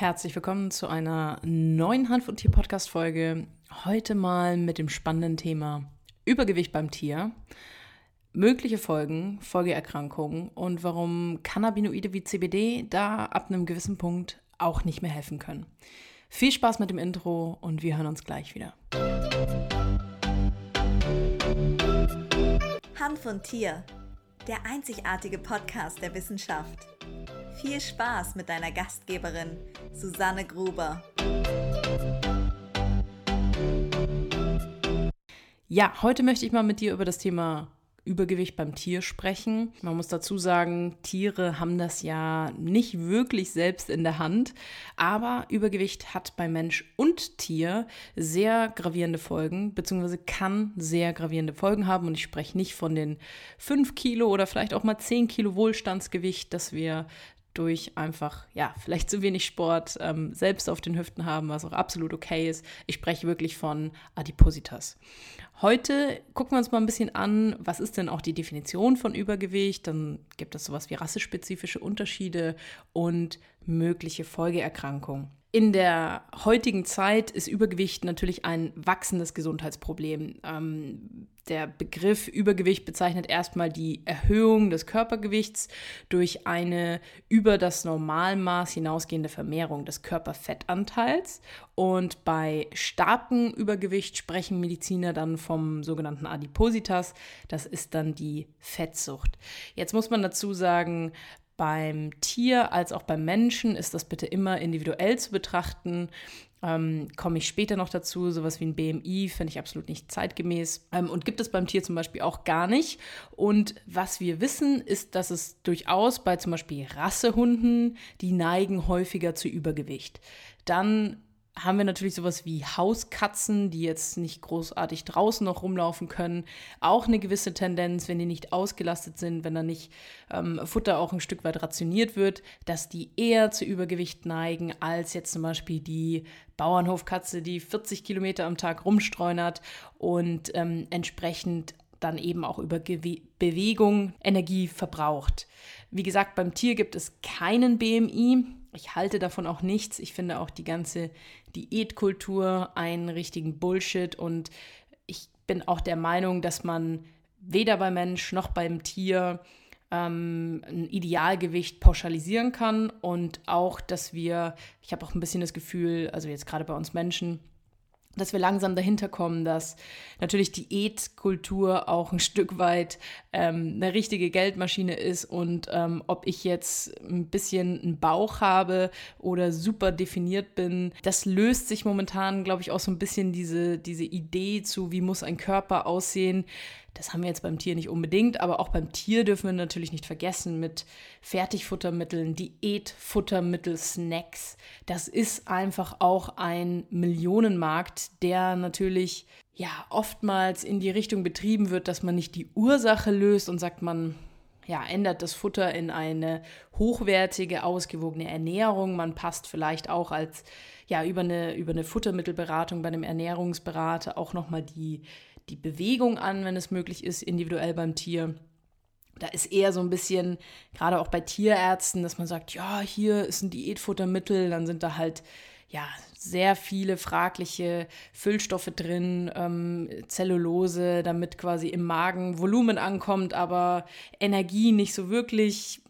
Herzlich willkommen zu einer neuen Hand von Tier Podcast Folge. Heute mal mit dem spannenden Thema Übergewicht beim Tier, mögliche Folgen, Folgeerkrankungen und warum Cannabinoide wie CBD da ab einem gewissen Punkt auch nicht mehr helfen können. Viel Spaß mit dem Intro und wir hören uns gleich wieder. Hand von Tier, der einzigartige Podcast der Wissenschaft. Viel Spaß mit deiner Gastgeberin Susanne Gruber. Ja, heute möchte ich mal mit dir über das Thema Übergewicht beim Tier sprechen. Man muss dazu sagen, Tiere haben das ja nicht wirklich selbst in der Hand, aber Übergewicht hat bei Mensch und Tier sehr gravierende Folgen, beziehungsweise kann sehr gravierende Folgen haben. Und ich spreche nicht von den 5 Kilo oder vielleicht auch mal 10 Kilo Wohlstandsgewicht, das wir durch einfach, ja, vielleicht zu wenig Sport ähm, selbst auf den Hüften haben, was auch absolut okay ist. Ich spreche wirklich von Adipositas. Heute gucken wir uns mal ein bisschen an, was ist denn auch die Definition von Übergewicht? Dann gibt es sowas wie rassespezifische Unterschiede und mögliche Folgeerkrankungen. In der heutigen Zeit ist Übergewicht natürlich ein wachsendes Gesundheitsproblem. Ähm, der Begriff Übergewicht bezeichnet erstmal die Erhöhung des Körpergewichts durch eine über das Normalmaß hinausgehende Vermehrung des Körperfettanteils. Und bei starkem Übergewicht sprechen Mediziner dann vom sogenannten Adipositas. Das ist dann die Fettsucht. Jetzt muss man dazu sagen, beim Tier als auch beim Menschen ist das bitte immer individuell zu betrachten. Ähm, Komme ich später noch dazu. Sowas wie ein BMI finde ich absolut nicht zeitgemäß ähm, und gibt es beim Tier zum Beispiel auch gar nicht. Und was wir wissen, ist, dass es durchaus bei zum Beispiel Rassehunden, die neigen häufiger zu Übergewicht. Dann haben wir natürlich sowas wie Hauskatzen, die jetzt nicht großartig draußen noch rumlaufen können. Auch eine gewisse Tendenz, wenn die nicht ausgelastet sind, wenn da nicht ähm, Futter auch ein Stück weit rationiert wird, dass die eher zu Übergewicht neigen als jetzt zum Beispiel die Bauernhofkatze, die 40 Kilometer am Tag rumstreunert und ähm, entsprechend dann eben auch über Gewe Bewegung Energie verbraucht. Wie gesagt, beim Tier gibt es keinen BMI. Ich halte davon auch nichts. Ich finde auch die ganze Diätkultur einen richtigen Bullshit und ich bin auch der Meinung, dass man weder beim Mensch noch beim Tier ähm, ein Idealgewicht pauschalisieren kann und auch, dass wir, ich habe auch ein bisschen das Gefühl, also jetzt gerade bei uns Menschen, dass wir langsam dahinter kommen, dass natürlich Diätkultur auch ein Stück weit ähm, eine richtige Geldmaschine ist und ähm, ob ich jetzt ein bisschen einen Bauch habe oder super definiert bin, das löst sich momentan, glaube ich, auch so ein bisschen diese, diese Idee zu, wie muss ein Körper aussehen, das haben wir jetzt beim Tier nicht unbedingt, aber auch beim Tier dürfen wir natürlich nicht vergessen mit Fertigfuttermitteln, Diätfuttermittel, Snacks. Das ist einfach auch ein Millionenmarkt, der natürlich ja oftmals in die Richtung betrieben wird, dass man nicht die Ursache löst und sagt, man ja, ändert das Futter in eine hochwertige, ausgewogene Ernährung. Man passt vielleicht auch als ja über eine, über eine Futtermittelberatung bei einem Ernährungsberater auch nochmal die die Bewegung an, wenn es möglich ist, individuell beim Tier. Da ist eher so ein bisschen, gerade auch bei Tierärzten, dass man sagt, ja, hier ist ein Diätfuttermittel, dann sind da halt ja sehr viele fragliche Füllstoffe drin, ähm, Zellulose, damit quasi im Magen Volumen ankommt, aber Energie nicht so wirklich.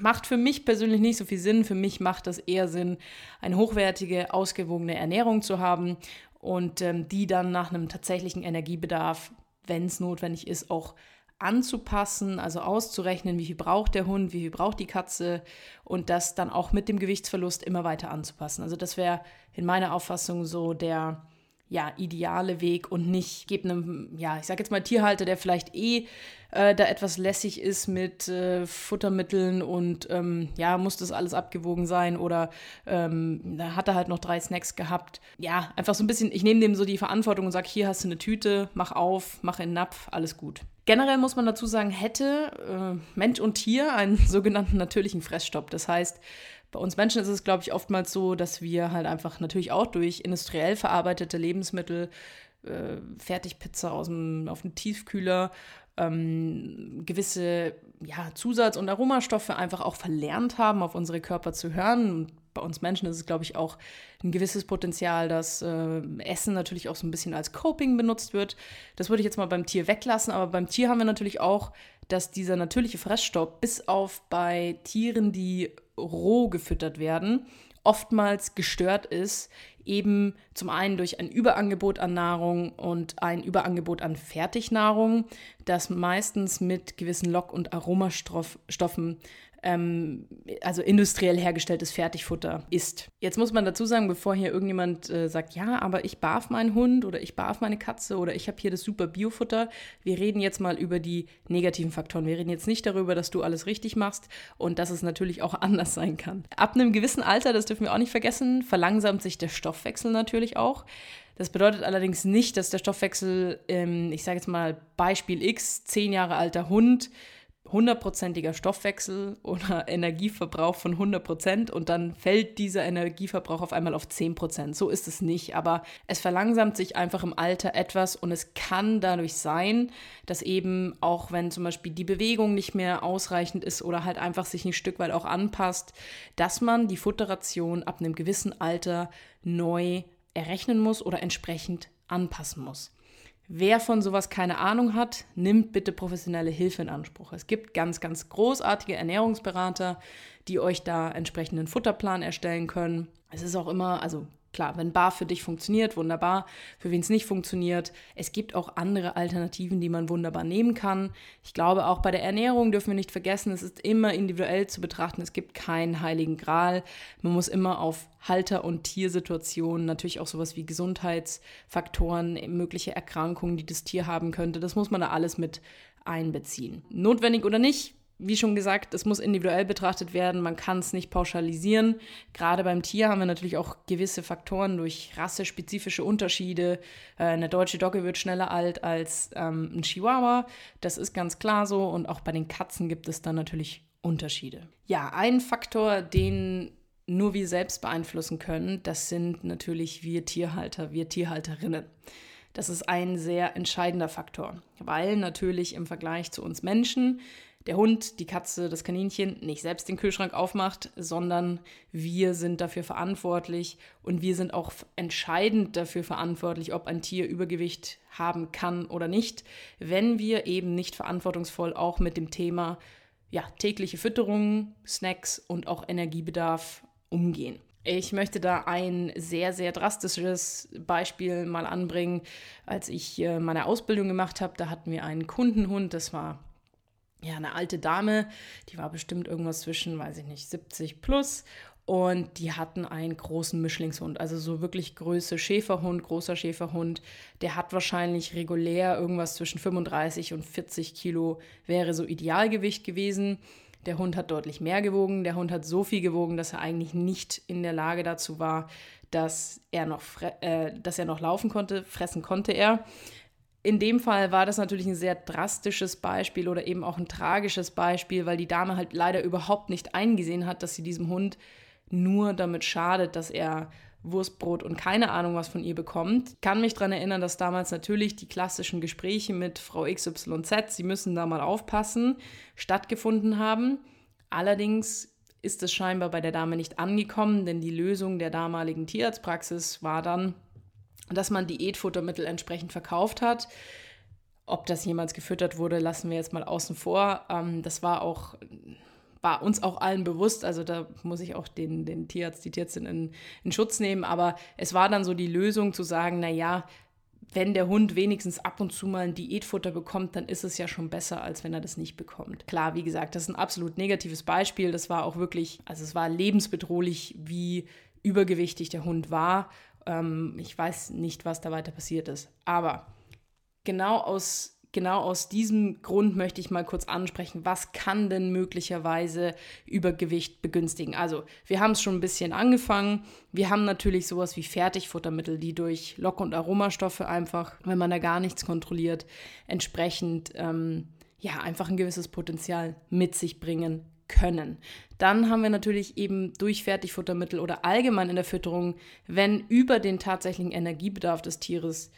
Macht für mich persönlich nicht so viel Sinn. Für mich macht das eher Sinn, eine hochwertige, ausgewogene Ernährung zu haben und ähm, die dann nach einem tatsächlichen Energiebedarf, wenn es notwendig ist, auch anzupassen, also auszurechnen, wie viel braucht der Hund, wie viel braucht die Katze und das dann auch mit dem Gewichtsverlust immer weiter anzupassen. Also das wäre in meiner Auffassung so der ja, ideale Weg und nicht gebe einem, ja, ich sage jetzt mal Tierhalter, der vielleicht eh äh, da etwas lässig ist mit äh, Futtermitteln und ähm, ja, muss das alles abgewogen sein oder ähm, da hat er halt noch drei Snacks gehabt. Ja, einfach so ein bisschen, ich nehme dem so die Verantwortung und sage, hier hast du eine Tüte, mach auf, mach in den Napf, alles gut. Generell muss man dazu sagen, hätte äh, Mensch und Tier einen sogenannten natürlichen Fressstopp. Das heißt, bei uns Menschen ist es, glaube ich, oftmals so, dass wir halt einfach natürlich auch durch industriell verarbeitete Lebensmittel, äh, Fertigpizza aus dem, auf dem Tiefkühler, ähm, gewisse ja, Zusatz- und Aromastoffe einfach auch verlernt haben, auf unsere Körper zu hören. Und bei uns Menschen ist es, glaube ich, auch ein gewisses Potenzial, dass äh, Essen natürlich auch so ein bisschen als Coping benutzt wird. Das würde ich jetzt mal beim Tier weglassen, aber beim Tier haben wir natürlich auch, dass dieser natürliche Fressstopp bis auf bei Tieren, die roh gefüttert werden, oftmals gestört ist, eben zum einen durch ein Überangebot an Nahrung und ein Überangebot an Fertignahrung, das meistens mit gewissen Lock- und Aromastoffen ähm, also industriell hergestelltes Fertigfutter ist. Jetzt muss man dazu sagen, bevor hier irgendjemand äh, sagt, ja, aber ich barf meinen Hund oder ich barf meine Katze oder ich habe hier das super Biofutter, wir reden jetzt mal über die negativen Faktoren. Wir reden jetzt nicht darüber, dass du alles richtig machst und dass es natürlich auch anders sein kann. Ab einem gewissen Alter, das dürfen wir auch nicht vergessen, verlangsamt sich der Stoffwechsel natürlich auch. Das bedeutet allerdings nicht, dass der Stoffwechsel, ähm, ich sage jetzt mal Beispiel X, zehn Jahre alter Hund, hundertprozentiger Stoffwechsel oder Energieverbrauch von 100 Prozent und dann fällt dieser Energieverbrauch auf einmal auf 10 Prozent. So ist es nicht, aber es verlangsamt sich einfach im Alter etwas und es kann dadurch sein, dass eben auch wenn zum Beispiel die Bewegung nicht mehr ausreichend ist oder halt einfach sich ein Stück weit auch anpasst, dass man die Futterration ab einem gewissen Alter neu errechnen muss oder entsprechend anpassen muss. Wer von sowas keine Ahnung hat, nimmt bitte professionelle Hilfe in Anspruch. Es gibt ganz, ganz großartige Ernährungsberater, die euch da entsprechenden Futterplan erstellen können. Es ist auch immer, also Klar, wenn Bar für dich funktioniert, wunderbar. Für wen es nicht funktioniert, es gibt auch andere Alternativen, die man wunderbar nehmen kann. Ich glaube, auch bei der Ernährung dürfen wir nicht vergessen, es ist immer individuell zu betrachten. Es gibt keinen heiligen Gral. Man muss immer auf Halter- und Tiersituationen, natürlich auch sowas wie Gesundheitsfaktoren, mögliche Erkrankungen, die das Tier haben könnte, das muss man da alles mit einbeziehen. Notwendig oder nicht, wie schon gesagt, es muss individuell betrachtet werden, man kann es nicht pauschalisieren. Gerade beim Tier haben wir natürlich auch gewisse Faktoren durch rassespezifische Unterschiede. Äh, eine deutsche Dogge wird schneller alt als ähm, ein Chihuahua, das ist ganz klar so. Und auch bei den Katzen gibt es dann natürlich Unterschiede. Ja, ein Faktor, den nur wir selbst beeinflussen können, das sind natürlich wir Tierhalter, wir Tierhalterinnen. Das ist ein sehr entscheidender Faktor, weil natürlich im Vergleich zu uns Menschen der Hund, die Katze, das Kaninchen nicht selbst den Kühlschrank aufmacht, sondern wir sind dafür verantwortlich und wir sind auch entscheidend dafür verantwortlich, ob ein Tier Übergewicht haben kann oder nicht, wenn wir eben nicht verantwortungsvoll auch mit dem Thema ja, tägliche Fütterung, Snacks und auch Energiebedarf umgehen. Ich möchte da ein sehr, sehr drastisches Beispiel mal anbringen. Als ich äh, meine Ausbildung gemacht habe, da hatten wir einen Kundenhund, das war ja, eine alte Dame, die war bestimmt irgendwas zwischen, weiß ich nicht, 70 plus. Und die hatten einen großen Mischlingshund, also so wirklich Größe Schäferhund, großer Schäferhund. Der hat wahrscheinlich regulär irgendwas zwischen 35 und 40 Kilo, wäre so Idealgewicht gewesen. Der Hund hat deutlich mehr gewogen. Der Hund hat so viel gewogen, dass er eigentlich nicht in der Lage dazu war, dass er noch, äh, dass er noch laufen konnte. Fressen konnte er in dem Fall war das natürlich ein sehr drastisches Beispiel oder eben auch ein tragisches Beispiel, weil die Dame halt leider überhaupt nicht eingesehen hat, dass sie diesem Hund nur damit schadet, dass er Wurstbrot und keine Ahnung was von ihr bekommt. Ich kann mich daran erinnern, dass damals natürlich die klassischen Gespräche mit Frau XYZ, sie müssen da mal aufpassen, stattgefunden haben. Allerdings ist es scheinbar bei der Dame nicht angekommen, denn die Lösung der damaligen Tierarztpraxis war dann, dass man Diätfuttermittel entsprechend verkauft hat. Ob das jemals gefüttert wurde, lassen wir jetzt mal außen vor. Ähm, das war auch war uns auch allen bewusst, also da muss ich auch den, den Tierarzt, die Tierärztin in, in Schutz nehmen, aber es war dann so die Lösung zu sagen, naja, wenn der Hund wenigstens ab und zu mal ein Diätfutter bekommt, dann ist es ja schon besser, als wenn er das nicht bekommt. Klar, wie gesagt, das ist ein absolut negatives Beispiel. Das war auch wirklich, also es war lebensbedrohlich, wie übergewichtig der Hund war. Ähm, ich weiß nicht, was da weiter passiert ist. Aber genau aus genau aus diesem Grund möchte ich mal kurz ansprechen, was kann denn möglicherweise Übergewicht begünstigen? Also, wir haben es schon ein bisschen angefangen. Wir haben natürlich sowas wie Fertigfuttermittel, die durch Lock- und Aromastoffe einfach, wenn man da gar nichts kontrolliert, entsprechend ähm, ja einfach ein gewisses Potenzial mit sich bringen können. Dann haben wir natürlich eben durch Fertigfuttermittel oder allgemein in der Fütterung, wenn über den tatsächlichen Energiebedarf des Tieres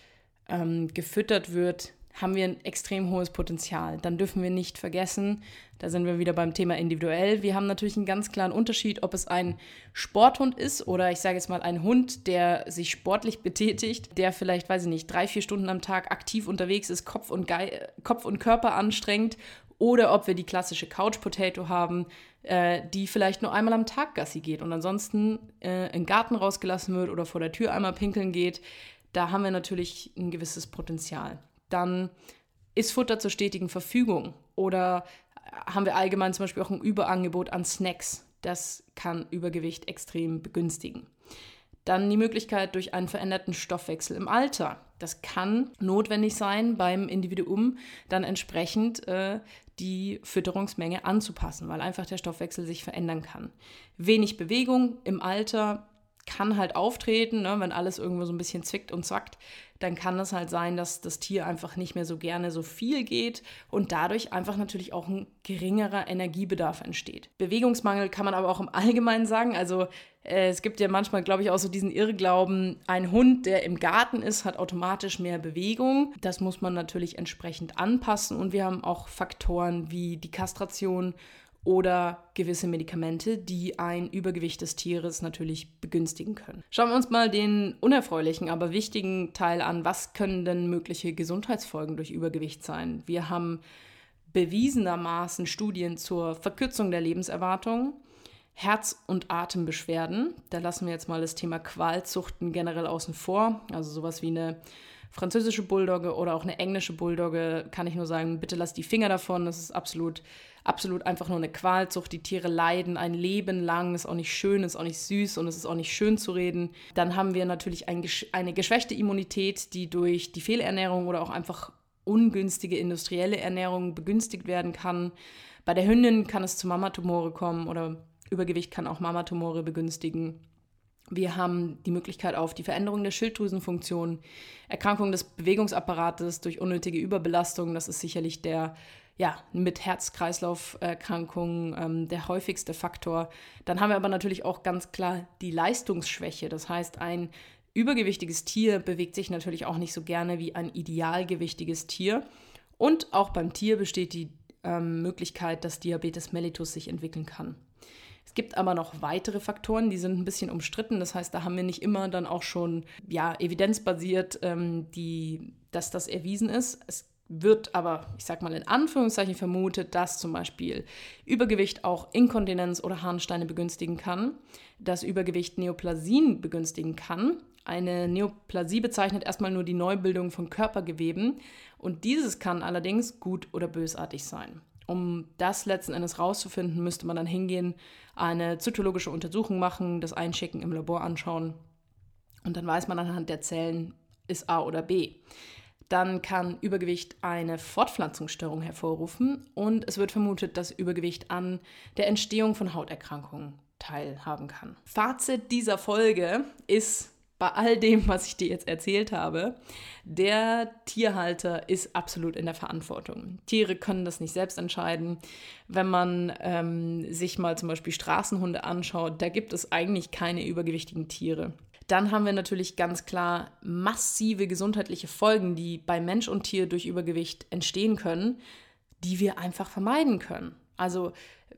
ähm, gefüttert wird, haben wir ein extrem hohes Potenzial. Dann dürfen wir nicht vergessen, da sind wir wieder beim Thema individuell. Wir haben natürlich einen ganz klaren Unterschied, ob es ein Sporthund ist oder ich sage jetzt mal ein Hund, der sich sportlich betätigt, der vielleicht, weiß ich nicht, drei, vier Stunden am Tag aktiv unterwegs ist, Kopf und, Ge Kopf und Körper anstrengt oder ob wir die klassische Couch Potato haben, äh, die vielleicht nur einmal am Tag Gassi geht und ansonsten äh, den Garten rausgelassen wird oder vor der Tür einmal pinkeln geht. Da haben wir natürlich ein gewisses Potenzial. Dann ist Futter zur stetigen Verfügung oder haben wir allgemein zum Beispiel auch ein Überangebot an Snacks. Das kann Übergewicht extrem begünstigen. Dann die Möglichkeit durch einen veränderten Stoffwechsel im Alter. Das kann notwendig sein, beim Individuum dann entsprechend äh, die Fütterungsmenge anzupassen, weil einfach der Stoffwechsel sich verändern kann. Wenig Bewegung im Alter kann halt auftreten, ne, wenn alles irgendwo so ein bisschen zwickt und zackt, dann kann es halt sein, dass das Tier einfach nicht mehr so gerne so viel geht und dadurch einfach natürlich auch ein geringerer Energiebedarf entsteht. Bewegungsmangel kann man aber auch im Allgemeinen sagen. Also äh, es gibt ja manchmal, glaube ich, auch so diesen Irrglauben, ein Hund, der im Garten ist, hat automatisch mehr Bewegung. Das muss man natürlich entsprechend anpassen und wir haben auch Faktoren wie die Kastration oder gewisse Medikamente, die ein Übergewicht des Tieres natürlich begünstigen können. Schauen wir uns mal den unerfreulichen, aber wichtigen Teil an. Was können denn mögliche Gesundheitsfolgen durch Übergewicht sein? Wir haben bewiesenermaßen Studien zur Verkürzung der Lebenserwartung, Herz- und Atembeschwerden. Da lassen wir jetzt mal das Thema Qualzuchten generell außen vor. Also sowas wie eine französische Bulldogge oder auch eine englische Bulldogge kann ich nur sagen, bitte lasst die Finger davon. Das ist absolut absolut einfach nur eine Qualzucht. Die Tiere leiden ein Leben lang, ist auch nicht schön, ist auch nicht süß und es ist auch nicht schön zu reden. Dann haben wir natürlich ein, eine geschwächte Immunität, die durch die Fehlernährung oder auch einfach ungünstige industrielle Ernährung begünstigt werden kann. Bei der Hündin kann es zu Mamatumore kommen oder Übergewicht kann auch Mamatumore begünstigen. Wir haben die Möglichkeit auf die Veränderung der Schilddrüsenfunktion, Erkrankung des Bewegungsapparates durch unnötige Überbelastung. Das ist sicherlich der ja, mit Herz-Kreislauf-Erkrankungen ähm, der häufigste Faktor. Dann haben wir aber natürlich auch ganz klar die Leistungsschwäche. Das heißt, ein übergewichtiges Tier bewegt sich natürlich auch nicht so gerne wie ein idealgewichtiges Tier. Und auch beim Tier besteht die ähm, Möglichkeit, dass Diabetes mellitus sich entwickeln kann. Es gibt aber noch weitere Faktoren, die sind ein bisschen umstritten. Das heißt, da haben wir nicht immer dann auch schon ja, evidenzbasiert, ähm, die, dass das erwiesen ist. Es wird aber, ich sag mal in Anführungszeichen vermutet, dass zum Beispiel Übergewicht auch Inkontinenz oder Harnsteine begünstigen kann, dass Übergewicht Neoplasien begünstigen kann. Eine Neoplasie bezeichnet erstmal nur die Neubildung von Körpergeweben und dieses kann allerdings gut oder bösartig sein. Um das letzten Endes rauszufinden, müsste man dann hingehen, eine zytologische Untersuchung machen, das Einschicken im Labor anschauen und dann weiß man anhand der Zellen, ist A oder B dann kann Übergewicht eine Fortpflanzungsstörung hervorrufen und es wird vermutet, dass Übergewicht an der Entstehung von Hauterkrankungen teilhaben kann. Fazit dieser Folge ist bei all dem, was ich dir jetzt erzählt habe, der Tierhalter ist absolut in der Verantwortung. Tiere können das nicht selbst entscheiden. Wenn man ähm, sich mal zum Beispiel Straßenhunde anschaut, da gibt es eigentlich keine übergewichtigen Tiere. Dann haben wir natürlich ganz klar massive gesundheitliche Folgen, die bei Mensch und Tier durch Übergewicht entstehen können, die wir einfach vermeiden können. Also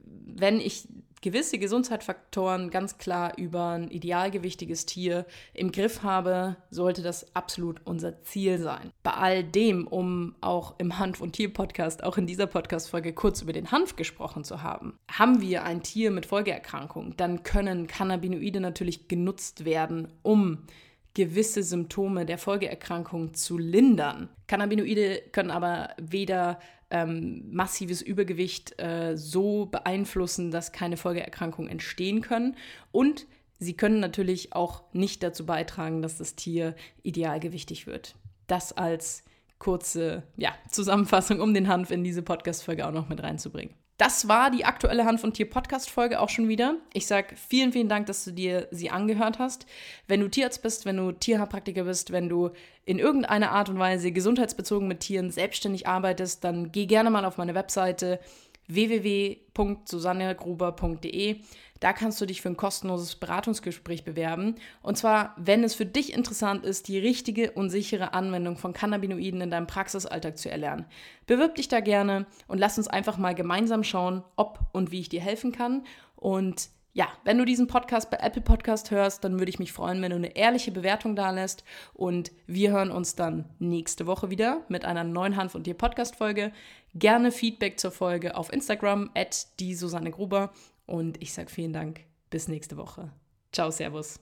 wenn ich gewisse Gesundheitsfaktoren ganz klar über ein idealgewichtiges Tier im Griff habe, sollte das absolut unser Ziel sein. Bei all dem, um auch im Hanf- und Tier-Podcast, auch in dieser Podcast-Folge kurz über den Hanf gesprochen zu haben, haben wir ein Tier mit Folgeerkrankung, dann können Cannabinoide natürlich genutzt werden, um gewisse Symptome der Folgeerkrankung zu lindern. Cannabinoide können aber weder ähm, massives Übergewicht äh, so beeinflussen, dass keine Folgeerkrankungen entstehen können. Und sie können natürlich auch nicht dazu beitragen, dass das Tier idealgewichtig wird. Das als kurze ja, Zusammenfassung, um den Hanf in diese Podcast-Folge auch noch mit reinzubringen. Das war die aktuelle Hand von Tier Podcast Folge auch schon wieder. Ich sage vielen, vielen Dank, dass du dir sie angehört hast. Wenn du Tierarzt bist, wenn du Tierheilpraktiker bist, wenn du in irgendeiner Art und Weise gesundheitsbezogen mit Tieren selbstständig arbeitest, dann geh gerne mal auf meine Webseite www.susannegruber.de. Da kannst du dich für ein kostenloses Beratungsgespräch bewerben. Und zwar, wenn es für dich interessant ist, die richtige und sichere Anwendung von Cannabinoiden in deinem Praxisalltag zu erlernen. Bewirb dich da gerne und lass uns einfach mal gemeinsam schauen, ob und wie ich dir helfen kann. Und ja, wenn du diesen Podcast bei Apple Podcast hörst, dann würde ich mich freuen, wenn du eine ehrliche Bewertung da lässt. Und wir hören uns dann nächste Woche wieder mit einer neuen Hanf und dir Podcast Folge. Gerne Feedback zur Folge auf Instagram at die Susanne Gruber. Und ich sage vielen Dank. Bis nächste Woche. Ciao, Servus.